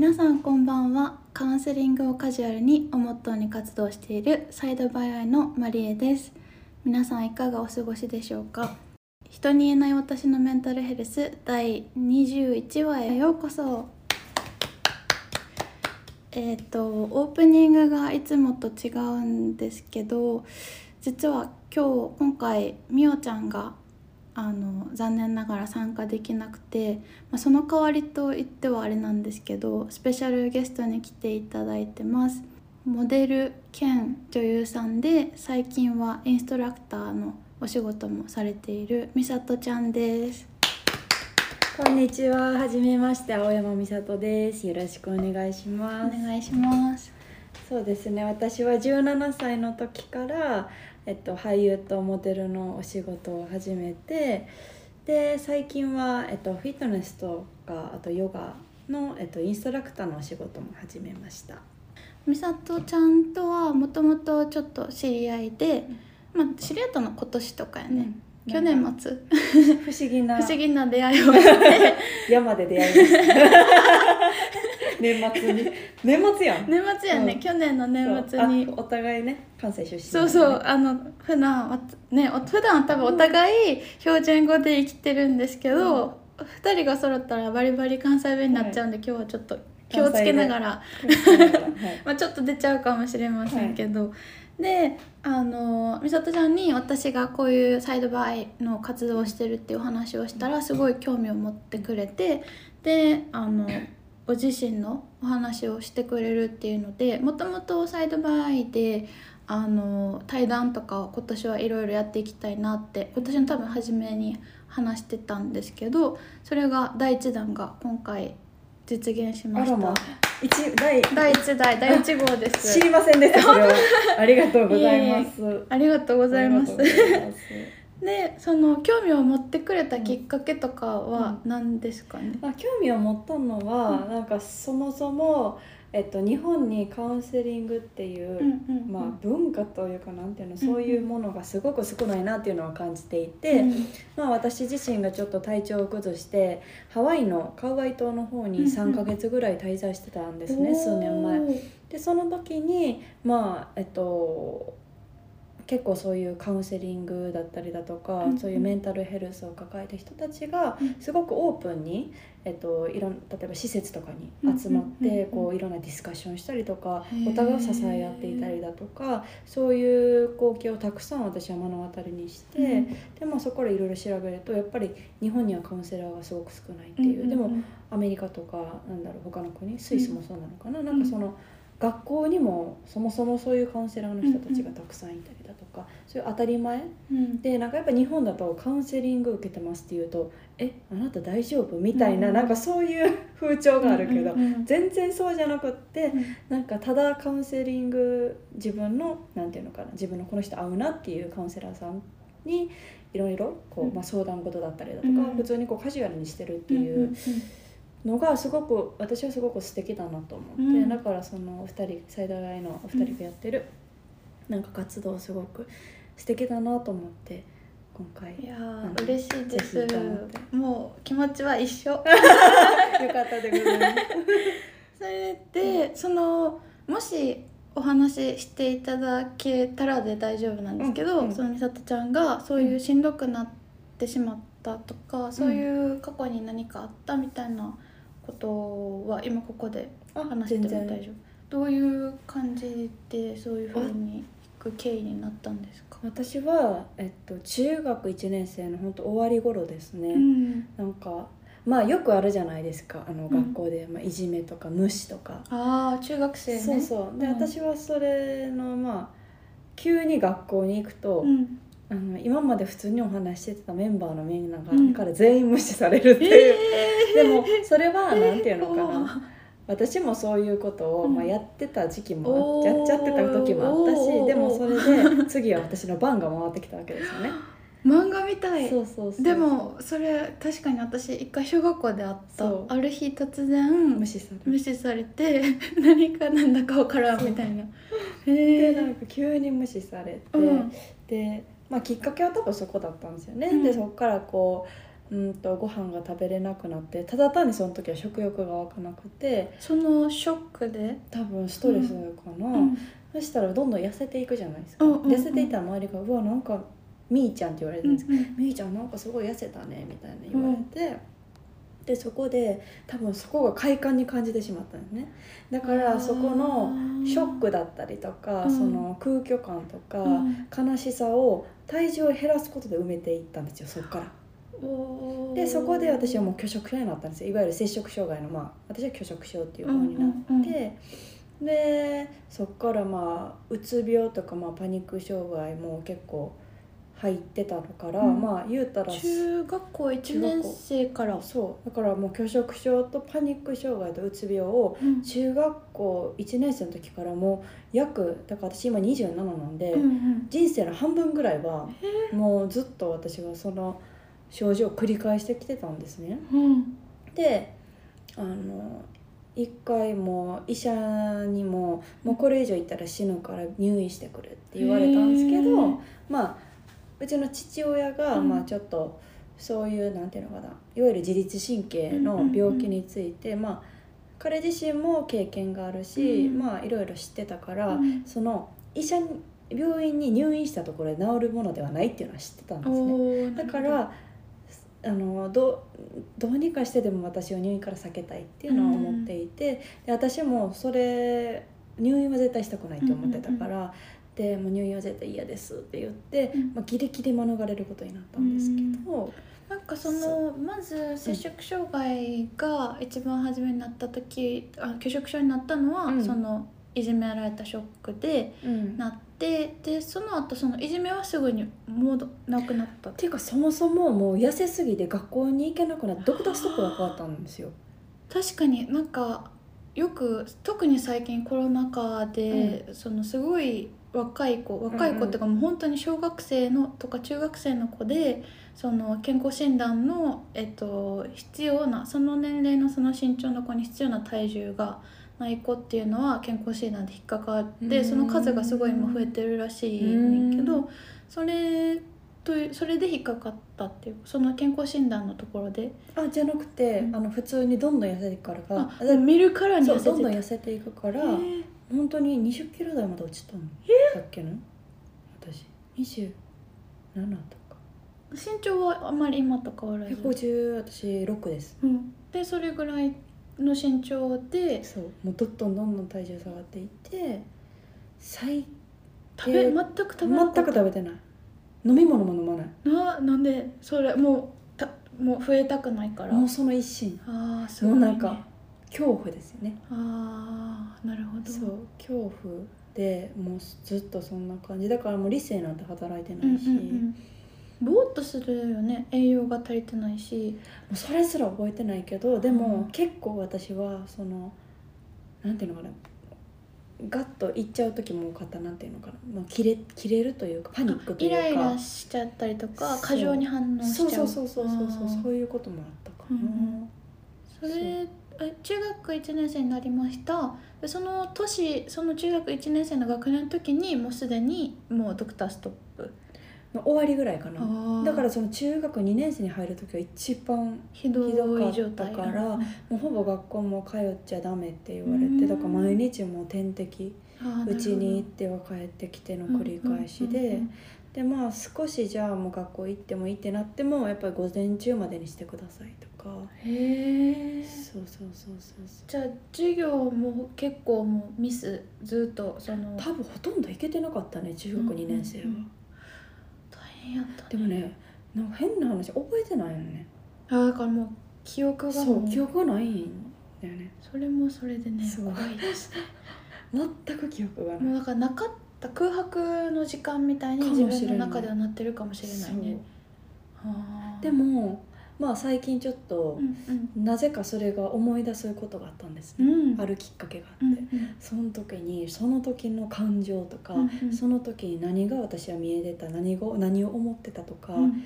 皆さんこんばんは。カウンセリングをカジュアルにをモットーに活動しているサイドバイアイのマリエです。皆さんいかがお過ごしでしょうか？人に言えない私のメンタルヘルス第21話へようこそ。えっ、とオープニングがいつもと違うんですけど実は今日今回みおちゃんがあの残念ながら参加できなくて、まあ、その代わりと言ってはあれなんですけどスペシャルゲストに来ていただいてます。モデル兼女優さんで最近はインストラクターのお仕事もされているみさとちゃんです。こんにちは、はじめまして、青山美里です。よろしくお願いしおます。願いします。そうですね、私は17歳の時から、えっと、俳優とモデルのお仕事を始めて、で、最近は、えっと、フィットネスとか、あとヨガの、えっと、インストラクターのお仕事も始めました。みさとちゃんとはもともとちょっと知り合いで、まあ、知り合ったの今年とかやね、去年末。不思議な。不思議な出会いをして。山で出会いました。年末に。年末やん。年末やね、うん。去年の年末に。お互いね、関西出身、そうそう。あの普段はねお普段は多分お互い標準語で生きてるんですけど、二人が揃ったらバリバリ関西弁になっちゃうんで、今日はちょっと気をつけながら、はい。まあ、ちょっと出ちゃうかもしれませんけど、であの美里ちゃんに私がこういうサイドバイの活動をしてるっていうお話をしたらすごい興味を持ってくれてであのご自身のお話をしてくれるっていうのでもともとサイドバイであの対談とかを今年はいろいろやっていきたいなって今年の多分初めに話してたんですけどそれが第1弾が今回実現しました。一第第1代第1号です。知りませんでした ありがとうございます。ありがとうございますでその興味を持ってくれたきっかけとかは何ですかね、まあ、興味を持ったのは、なんかそもそも、えっと、日本にカウンセリングっていう、まあ、文化というかなんていうのそういうものがすごく少ないなっていうのを感じていて、うん。まあ、私自身がちょっと体調を崩してハワイのカウアイ島の方にうんうん。3ヶ月ぐらい滞在してたんですね、数年前。でその時にまあえっと結構そういうカウンセリングだったりだとか、うんうん。そういうメンタルヘルスを抱えた人たちがうん。すごくオープンに、えっと、いろん例えば施設とかに集まってこういろんなディスカッションしたりとかお互いを支え合っていたりだとかそういう光景をたくさん私は目の当たりにして、うん。でまあ、そこからいろいろ調べるとやっぱり日本にはカウンセラーがすごく少ないっていう。でもアメリカとかなんだろう他の国スイスもそうなのかな、なんかその学校にもそもそもそういうカウンセラーの人たちがたくさんいたりだとか、そういう当たり前？うん。でなんかやっぱ日本だとカウンセリング受けてますっていうと「えあなた大丈夫?」みたいな、うん。なんかそういう風潮があるけど、うんうんうん。全然そうじゃなくってうん。なんかただカウンセリング自分のなんていうのかな自分のこの人合うなっていうカウンセラーさんにいろいろこう、うん。まあ、相談事だったりだとか、うん。普通にこうカジュアルにしてるってうんいうのがすごく私はすごく素敵だなと思って、うん。だからそのお二人最大外のお二人がやってるなんか活動すごく素敵だなと思って今回いや嬉しいです。もう気持ちは一緒。よかったでございます。それでそのもしお話ししていただけたらで大丈夫なんですけど、うんうんその美里ちゃんがそういうしんどくなってしまったとか、そういう過去に何かあったみたいなことは今ここであ話しても大丈夫。どういう感じでそういうふうにいく経緯になったんですか、私は、えっと、中学1年生の本当終わり頃ですね、うん、なんかまあよくあるじゃないですか。あのん。学校で、まあ、いじめとか無視とか、ああ中学生ね。そうそう。で、うん。私はそれのまあ急に学校に行くと、うん、あの今まで普通にお話ししてたメンバーのみんなが、うん。から全員無視されるっていう、でもそれはなんていうのかな、私もそういうことを、うん。まあ、やってた時期もやっちゃってた時もあったしでもそれで次は私の番が回ってきたわけですよね。漫画みたい。そうそうそう。でもそれ確かに私一回小学校であった。ある日突然無視され無視されて 何かなんだか分からんみたいな。へでえなんか急に無視されて、うん。で、まあ、きっかけは多分そこだったんですよね。うん。でそこからこううんとご飯が食べれなくなってただ単にその時は食欲が湧かなくてそのショックで？多分ストレスかな、うん。そしたらどんどん痩せていくじゃないですか、うんうんうん。痩せていったら周りが「うわなんかみーちゃん」って言われてるんですけどうんみーちゃんなんかすごい痩せたねみたいな言われて、でそこで多分そこが快感に感じてしまったんですね。だからそこのショックだったりとか、うん。その空虚感とか、うん。悲しさを体重を減らすことで埋めていったんですよそこから。でそこで私はもう拒食症になったんですよ。いわゆる摂食障害のまあ私は拒食症っていう方になって、うんうんうん。でそこからまあうつ病とか、まあ、パニック障害も結構入ってたから、うん。まあ言うたら中学校1年生から。そう。だからもう拒食症とパニック障害とうつ病をうん。中学校1年生の時からもう約だから私今27なんで、うんうん。人生の半分ぐらいはもうずっと私はその症状を繰り返してきてたんですね。うん。であの一回もう医者にも「もうこれ以上いったら死ぬから入院してくれ」って言われたんですけどまあうちの父親が、うん。まあちょっとそういうなんていうのかな。いわゆる自律神経の病気について、まあ彼自身も経験があるし、うん。まあいろいろ知ってたから、うん。その医者に病院に入院したところで治るものではないっていうのは知ってたんですね。だからあのどうどうにかしてでも私を入院から避けたいっていうのは思っていて、で私もそれ入院は絶対したくないと思ってたから、でもう入院は絶対嫌ですって言って、うん。まあ、ギリギリ免れることになったんですけど、なんかそのまず摂食障害が一番初めになった時あ拒食症になったのは、うん。そのいじめられたショックでうん。なってでその後そのいじめはすぐにもうなくなった。っていうかそもそももう痩せすぎて学校に行けなくなってドクターストップが変わったんですよ。確かになんかよく特に最近コロナ禍で、そのすごい若い子若い子っていうかもう本当に小学生のとか中学生の子でその健康診断の、えっと、必要なその年齢のその身長の子に必要な体重がない子っていうのは健康診断で引っかかってうん。その数がすごい今増えてるらしいねんけうどそれとそれで引っかかったっていうその健康診断のところで。あじゃなくて、うん。あの普通にどんどん痩せていくから。があ見るからにどんどん痩せていくから。へー本当に20キロ台まで落ちたの？だっけな？私。27とか。身長はあんまり今と変わらず、150私6です。うん、でそれぐらいの身長で？そう。もうどんどんどんどん体重下がっていって最食べえー全く食べなか全った。く食べてない。飲み物も飲まない。ななんで？それもうたもう増えたくないから。もうその一心。ああすごい、ね、もうなんか恐怖ですよね。ああなるほど。そう恐怖でもうずっとそんな感じ。だからもう理性なんて働いてうんうんないし、うん。ぼーっとするよね。栄養が足りてないし。もうそれすら覚えてないけどでも、うん結構私はそのなんていうのかな。ガッといっちゃう時も多かったなんていうのかな、まあ、切れ切れるというかパニックというか。イライラしちゃったりとか過剰に反応しちゃそううそうそうそうそう。そうそういうこともあったかな、うんそれえ中学1年生になりました。でその年その中学1年生の学年の時にもうすでにもうドクターストップの終わりぐらいかな。あだからその中学2年生に入る時は一番ひどかいったからうんもうほぼ学校も通っちゃダメって言われうん。てだから毎日もう点滴うちに行っては帰ってきての繰り返しでうんでまあ少しじゃあもう学校行ってもいいってなってもやっぱり午前中までにしてくださいとか。へえ。そうそうそうそうそう。じゃあ授業も結構もうミス？ずっとその。多分ほとんど行けてなかったね中学2年生は、うんうんうん大変やったね。でもねなんか変な話覚えてないのね。あーだからもう記憶がもう。記憶がないんだよね。それもそれでね怖いです。ね 全く記憶がない。もうだからなかった空白の時間みたいにか自分の中ではなってるかもしれないね。でもまあ最近ちょっとう、んなぜかそれが思い出すことがあったんですね、うん。うんあるきっかけがあって、うんうん。その時にその時の感情とか、うんうん。その時に何が私は見えてた何が何を思ってたとか、うん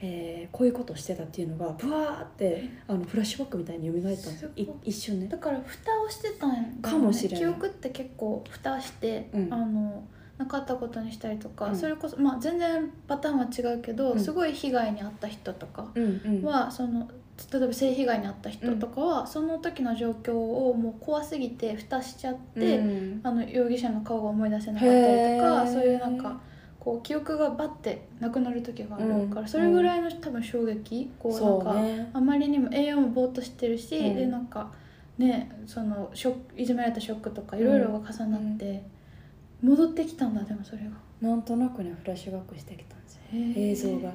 えーこういうことをしてたっていうのがブワーってあのフラッシュバックみたいに蘇ったんですよ。一瞬ねだから蓋をしてたんねかもしれない記憶って結構蓋して、うん。あのなかったことにしたりとか、うん。それこそまあ全然パターンは違うけど、うん。すごい被害に遭った人とかうんうん。は、その例えば性被害に遭った人とかは、その時の状況をもう怖すぎて蓋しちゃって、うん。あの容疑者の顔が思い出せなかったりとかそういうなんかこう記憶がバッてなくなる時があるから、うん。それぐらいの多分衝撃こうなんか、あまりにも栄養もぼーっとしてるし、うん。でなんかねそのショックいじめられたショックとかいろいろが重なって、戻ってきたんだでもそれが。なんとなくねフラッシュバックしてきたんですよ。映像が。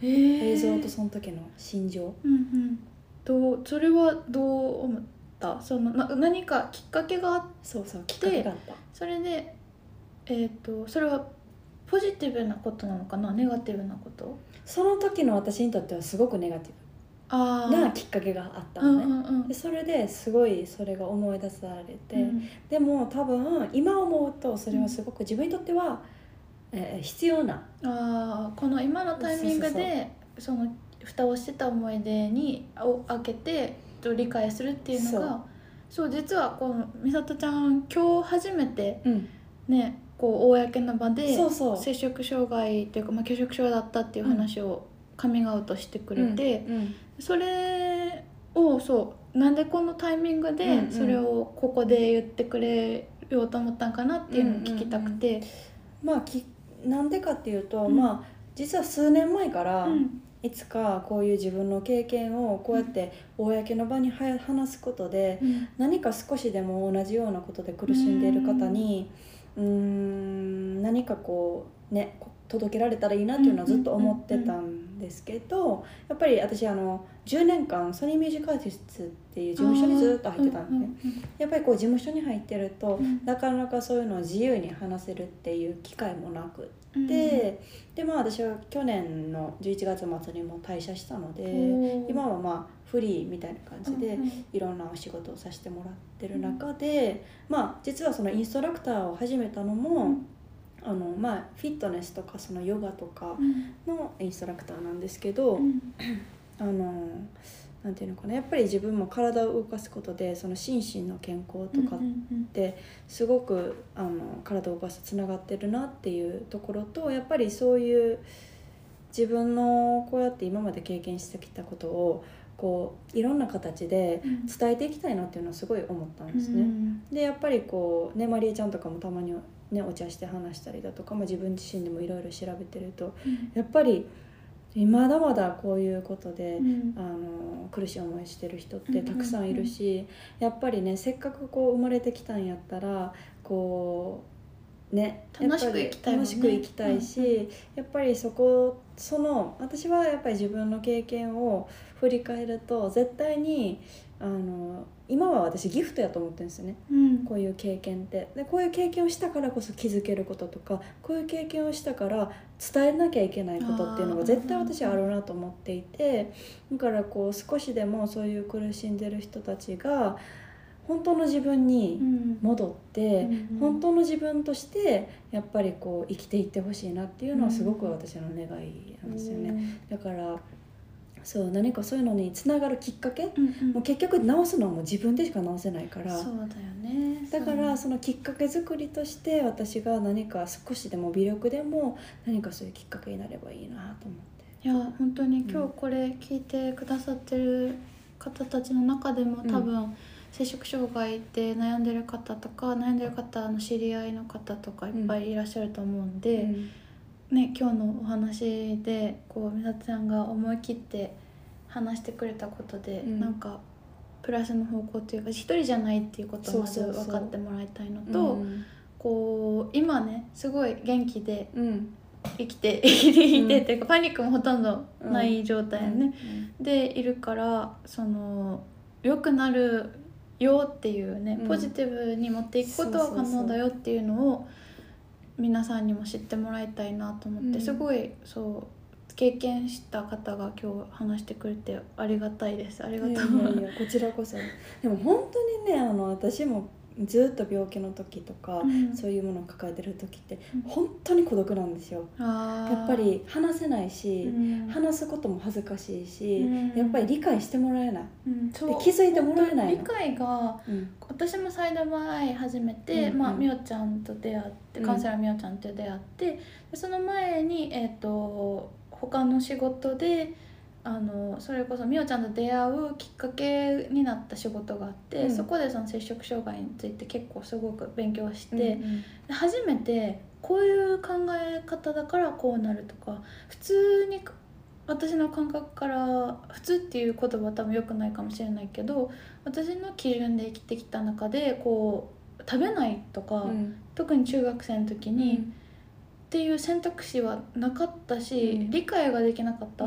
映像とその時の心情。うんうん。どうそれはどう思った？そのな何かきっかけがあっそうそうきっかけがあった。それでえっ、とそれはポジティブなことなのかな？ネガティブなこと？その時の私にとってはすごくネガティあブなきっかけがあったうんのね、うんうんでそれですごいそれが思い出されて、うん。でも多分今思うとそれはすごく自分にとっては、えー必要なあーこの今のタイミングでその蓋をしてた思い出にを開けてと理解するっていうのがそう。実はこの美里ちゃん今日初めてうん。ねこう公の場で摂食障害っていうか、まあ、拒食症だったっていう話をカミングアウトしてくれて、うんそれをそうなんでこのタイミングうんでうん。それをここで言ってくれようと思ったんかなっていうのを聞きたくて、まあきなんでかっていうと、うん。まあ実は数年前から、うん。いつかこういう自分の経験をこうやって公の場には話すことでうん。何か少しでも同じようなことで苦しんでいる方にうーん何かこうね届けられたらいいなっていうのはずっと思ってたんですけどやっぱり私あの10年間ソニーミュージックアーティストっていう事務所にずっと入ってたんですね。やっぱりこう事務所に入ってるとうん。なかなかそういうのを自由に話せるっていう機会もなくうんででまあ私は去年の11月末にも退社したので今はまあフリーみたいな感じでうんうん。いろんなお仕事をさせてもらってる中でまあ実はそのインストラクターを始めたのもあのまあフィットネスとかそのヨガとかうん。のインストラクターなんですけどうん。あのなんていうのかなやっぱり自分も体を動かすことでその心身の健康とかってすごくあの体を動かすつながってるなっていうところとやっぱりそういう自分のこうやって今まで経験してきたことをこういろんな形でうん。伝えていきたいなっていうのはすごい思ったんですね。うんでやっぱりこうねまりえちゃんとかもたまにねお茶して話したりだとか、まあ、自分自身でもいろいろ調べてるとうん。やっぱりまだまだこういうことで、うん。あの苦しい思いしてる人ってたくさんいるし、やっぱりねせっかくこう生まれてきたんやったらこうね楽しく生きたい楽しく生きたいし、やっぱりそこその私はやっぱり自分の経験を振り返ると絶対にあの今は私ギフトやと思ってるんですよね。うん。こういう経験って。でこういう経験をしたからこそ気づけることとかこういう経験をしたから伝えなきゃいけないことっていうのが絶対私はあるなと思っていてだからこう少しでもそういう苦しんでる人たちが本当の自分うにん。戻って、うん本当の自分としてやっぱりこう生きていってほしいなっていうのはすごく私の願いなんですよね。だからそう何かそういうのにつながるきっかけうんうん。もう結局直すのはもう自分でしか直せないからそうだよね。だからそのきっかけ作りとして私が何か少しでも微力でも何かそういうきっかけになればいいなと思って。いや本当に今日これ聞いてくださってる方たちの中でもうん。多分、摂食障害で悩んでる方とか悩んでる方の知り合いの方とかいっぱいいらっしゃると思うんで、うん。ね、今日のお話でこう美里ちゃんが思い切って話してくれたことで、うん。なんかプラスの方向というか一人じゃないっていうことをまず分かってもらいたいのとうん。こう今ねすごい元気でうん。生きて 生きていてっていうか、パニックもほとんどない状態やね、でいるからその良くなるよっていうね、うん。ポジティブに持っていくことは可能だよっていうのを皆さんにも知ってもらいたいなと思って、うん。すごいそう経験した方が今日話してくれてありがたいです。ありがいとう。やいやいやこちらこそ。でも本当にねあの私もずっと病気の時とか、うん。そういうものを抱えてる時ってうん。本当に孤独なんですよ。あー。やっぱり話せないし、うん。話すことも恥ずかしいし、うん。やっぱり理解してもらえない、気づいてもらえないの。理解がうん。私もサイドバイ始めて、うん。うん。まあ、みおちゃんと出会ってうん。カウンセラーみおちゃんと出会ってでその前に、えー、と他の仕事であのそれこそみおちゃんと出会うきっかけになった仕事があって、うん。そこでその摂食障害について結構すごく勉強して、うんで初めてこういう考え方だからこうなるとか普通に私の感覚から普通っていう言葉は多分良くないかもしれないけど私の基準で生きてきた中でこう食べないとか、うん。特に中学生の時に、っうんていう選択肢はなかったし、うん。理解ができなかった。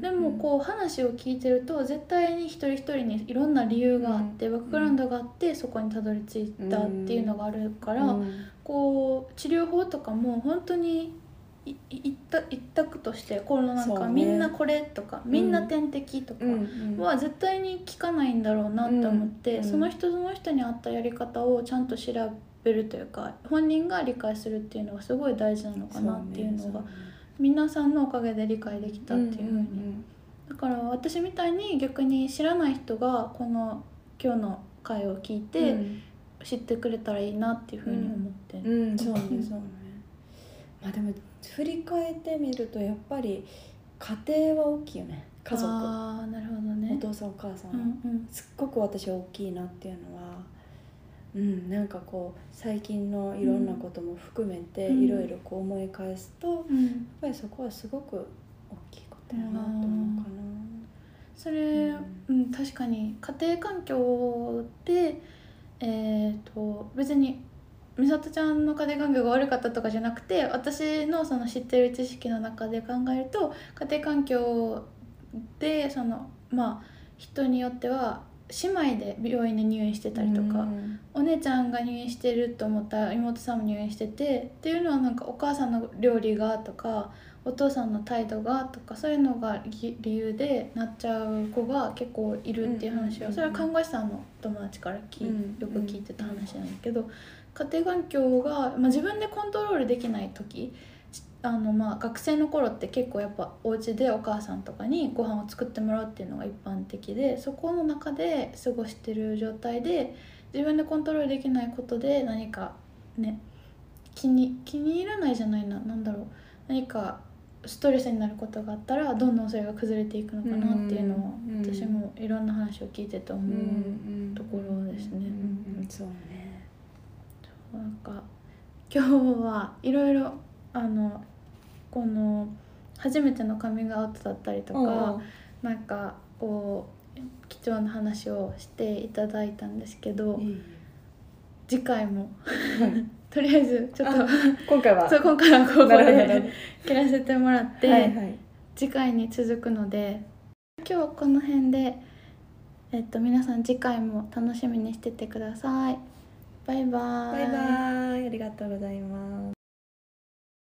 でもこう話を聞いてると絶対に一人一人にいろんな理由があって、バックグラウンドがあってそこにたどり着いたっていうのがあるから、うん。こう治療法とかも本当にいい一択一択としてこのなんか、ね。みんなこれとかみんな点滴とかうんうん。は絶対に効かないんだろうなって思って、うんその人その人に合ったやり方をちゃんと調べるというか本人が理解するっていうのがすごい大事なのかなっていうのが皆さんのおかげで理解できたっていうふうに、んだから私みたいに逆に知らない人がこの今日の回を聞いうん。て知ってくれたらいいなっていうふうに思って。うん、うんそうねそうね。まあでも振り返ってみるとやっぱり家庭は大きいよね。家族。ああなるほどおね父さんお母さん、うんうん。すっごく私は大きいなっていうのはうんなんかこう最近のいろんなことも含めてうん。いろいろこう思い返すと、やっうんぱりそこはすごく大きいことやなと思うかな。それ、ううん確かに家庭環境でえっ、と別に美里ちゃんの家庭環境が悪かったとかじゃなくて私のその知ってる知識の中で考えると家庭環境でそのまあ人によっては姉妹で病院で入院してたりとか、うん。お姉ちゃんが入院してると思ったら妹さんも入院しててっていうのはなんかお母さんの料理がとかお父さんの態度がとかそういうのが理理由でなっちゃう子が結構いるっていう話をそれは看護師さんの友達から聞いうんよく聞いてた話なんだけど家庭環境が、まあ、自分でコントロールできない時ちあのまあ学生の頃って結構やっぱお家でお母さんとかにご飯を作ってもらうっていうのが一般的でそこの中で過ごしてる状態で自分でコントロールできないことで何かね気に気に入らないじゃないな何だろう何かストレスになることがあったらどんどんそれが崩れていくのかなっていうのをうんうん私もいろんな話を聞いてて思う、うんところですね。そうね。なんか今日はいろいろあのこの初めてのカミングアウトだったりとか、なんかこう貴重な話をしていただいたんですけど、いい。次回もはい。とりあえずちょっと今回は。そう今回はここで切らせてもらって、はいはい。次回に続くので今日はこの辺で、えっと、皆さん次回も楽しみにしててください。バイバーバイバイ。ありがとうございます。